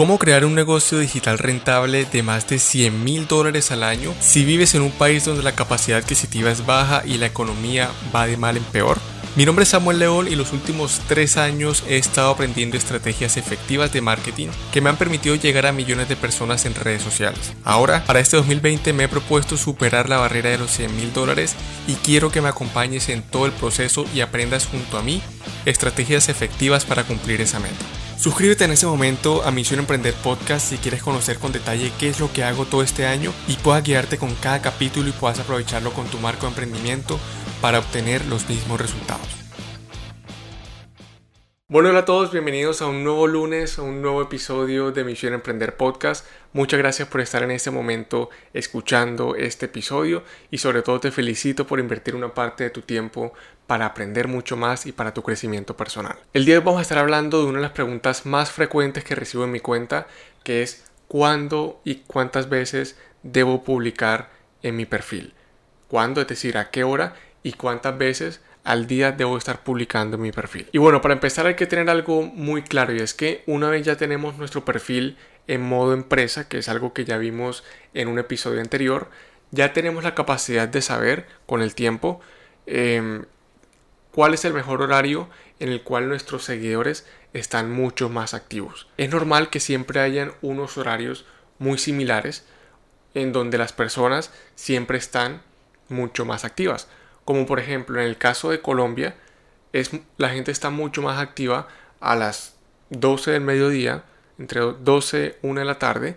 ¿Cómo crear un negocio digital rentable de más de 100 mil dólares al año si vives en un país donde la capacidad adquisitiva es baja y la economía va de mal en peor? Mi nombre es Samuel León y los últimos tres años he estado aprendiendo estrategias efectivas de marketing que me han permitido llegar a millones de personas en redes sociales. Ahora, para este 2020 me he propuesto superar la barrera de los 100 mil dólares y quiero que me acompañes en todo el proceso y aprendas junto a mí estrategias efectivas para cumplir esa meta. Suscríbete en ese momento a Misión Emprender Podcast si quieres conocer con detalle qué es lo que hago todo este año y puedas guiarte con cada capítulo y puedas aprovecharlo con tu marco de emprendimiento para obtener los mismos resultados. Bueno, hola a todos, bienvenidos a un nuevo lunes, a un nuevo episodio de Misión Emprender Podcast. Muchas gracias por estar en este momento escuchando este episodio y sobre todo te felicito por invertir una parte de tu tiempo para aprender mucho más y para tu crecimiento personal. El día de hoy vamos a estar hablando de una de las preguntas más frecuentes que recibo en mi cuenta, que es cuándo y cuántas veces debo publicar en mi perfil. ¿Cuándo? Es decir, a qué hora y cuántas veces al día debo estar publicando en mi perfil. Y bueno, para empezar hay que tener algo muy claro y es que una vez ya tenemos nuestro perfil en modo empresa, que es algo que ya vimos en un episodio anterior, ya tenemos la capacidad de saber con el tiempo em, cuál es el mejor horario en el cual nuestros seguidores están mucho más activos. Es normal que siempre hayan unos horarios muy similares en donde las personas siempre están mucho más activas. Como por ejemplo en el caso de Colombia, es, la gente está mucho más activa a las 12 del mediodía, entre 12 y 1 de la tarde,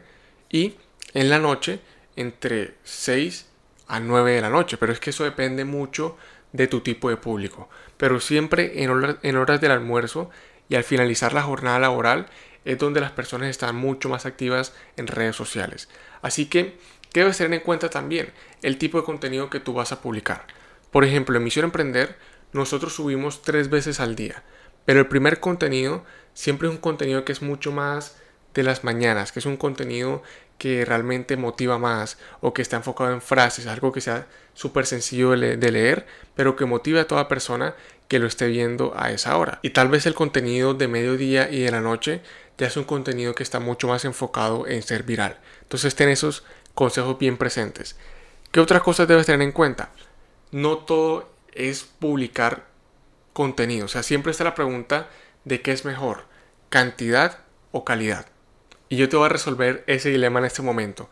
y en la noche entre 6 a 9 de la noche. Pero es que eso depende mucho de tu tipo de público. Pero siempre en, en horas del almuerzo y al finalizar la jornada laboral es donde las personas están mucho más activas en redes sociales. Así que, ¿qué debes tener en cuenta también? El tipo de contenido que tú vas a publicar. Por ejemplo, en Misión Emprender, nosotros subimos tres veces al día. Pero el primer contenido siempre es un contenido que es mucho más de las mañanas, que es un contenido que realmente motiva más o que está enfocado en frases, algo que sea súper sencillo de, leer, pero que motive a toda persona que lo esté viendo a esa hora. Y tal vez el contenido de mediodía y de la noche ya es un contenido que está mucho más enfocado en ser viral. Entonces ten esos consejos bien presentes. ¿Qué otras cosas debes tener en cuenta? No todo es publicar contenido. O sea, siempre está la pregunta de qué es mejor, cantidad o calidad. Y yo te voy a resolver ese dilema en este momento.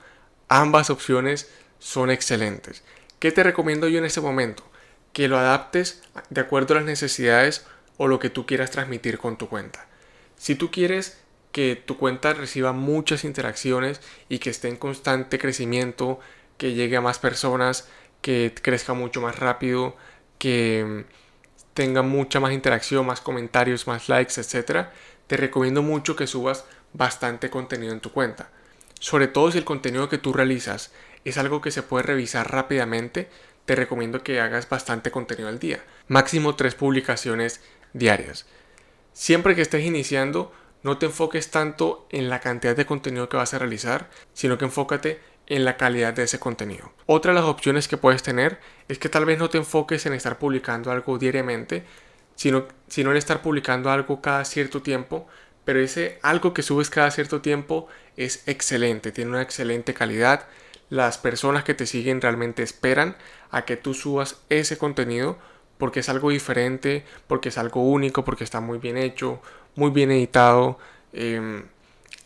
Ambas opciones son excelentes. ¿Qué te recomiendo yo en este momento? Que lo adaptes de acuerdo a las necesidades o lo que tú quieras transmitir con tu cuenta. Si tú quieres que tu cuenta reciba muchas interacciones y que esté en constante crecimiento, que llegue a más personas, que crezca mucho más rápido, que tenga mucha más interacción, más comentarios, más likes, etc., te recomiendo mucho que subas bastante contenido en tu cuenta. Sobre todo si el contenido que tú realizas es algo que se puede revisar rápidamente, te recomiendo que hagas bastante contenido al día. Máximo tres publicaciones diarias. Siempre que estés iniciando, no te enfoques tanto en la cantidad de contenido que vas a realizar, sino que enfócate en la calidad de ese contenido. Otra de las opciones que puedes tener es que tal vez no te enfoques en estar publicando algo diariamente, sino, sino en estar publicando algo cada cierto tiempo, pero ese algo que subes cada cierto tiempo es excelente, tiene una excelente calidad. Las personas que te siguen realmente esperan a que tú subas ese contenido porque es algo diferente, porque es algo único, porque está muy bien hecho, muy bien editado, em,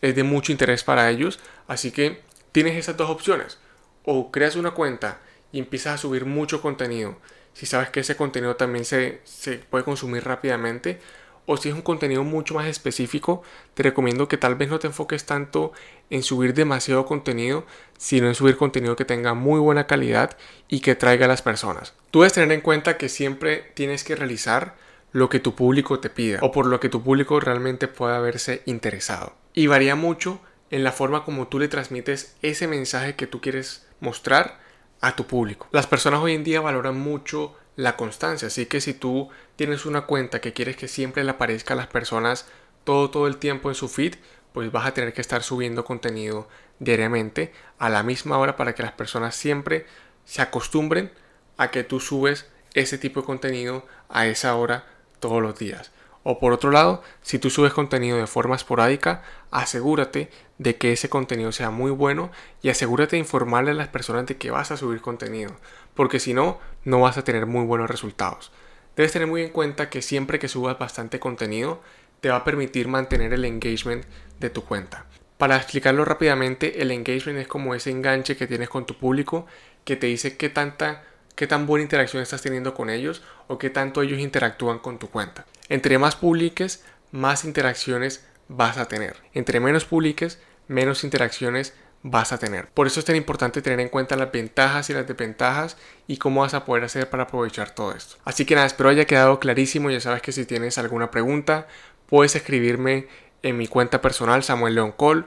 es de mucho interés para ellos. Así que tienes esas dos opciones. O creas una cuenta y empiezas a subir mucho contenido. Si sabes que ese contenido también se, se puede consumir rápidamente o si es un contenido mucho más específico, te recomiendo que tal vez no te enfoques tanto en subir demasiado contenido, sino en subir contenido que tenga muy buena calidad y que traiga a las personas. Tú debes tener en cuenta que siempre tienes que realizar lo que tu público te pida o por lo que tu público realmente pueda verse interesado. Y varía mucho en la forma como tú le transmites ese mensaje que tú quieres mostrar a tu público. Las personas hoy en día valoran mucho la constancia. Así que si tú tienes una cuenta que quieres que siempre le aparezca a las personas todo, todo el tiempo en su feed, pues vas a tener que estar subiendo contenido diariamente a la misma hora para que las personas siempre se acostumbren a que tú subes ese tipo de contenido a esa hora todos los días. O por otro lado, si tú subes contenido de forma esporádica, asegúrate de que ese contenido sea muy bueno y asegúrate de informarle a las personas de que vas a subir contenido, porque si no, no vas a tener muy buenos resultados. Debes tener muy en cuenta que siempre que subas bastante contenido, te va a permitir mantener el engagement de tu cuenta. Para explicarlo rápidamente, el engagement es como ese enganche que tienes con tu público que te dice qué tanta qué tan buena interacción estás teniendo con ellos o qué tanto ellos interactúan con tu cuenta. Entre más publiques, más interacciones vas a tener. Entre menos publiques, menos interacciones vas a tener. Por eso es tan importante tener en cuenta las ventajas y las desventajas y cómo vas a poder hacer para aprovechar todo esto. Así que nada, espero haya quedado clarísimo. Ya sabes que si tienes alguna pregunta, puedes escribirme en mi cuenta personal Samuel León Cole.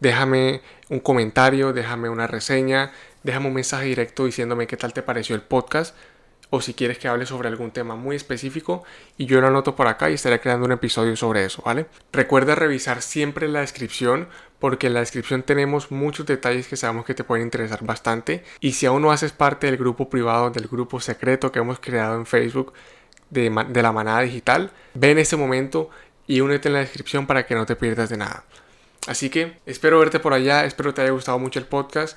Déjame un comentario, déjame una reseña, déjame un mensaje directo diciéndome qué tal te pareció el podcast o si quieres que hable sobre algún tema muy específico y yo lo anoto por acá y estaré creando un episodio sobre eso, ¿vale? Recuerda revisar siempre la descripción porque en la descripción tenemos muchos detalles que sabemos que te pueden interesar bastante y si aún no haces parte del grupo privado, del grupo secreto que hemos creado en Facebook de, la manada digital, ve en ese momento y únete en la descripción para que no te pierdas de nada. Así que espero verte por allá, espero te haya gustado mucho el podcast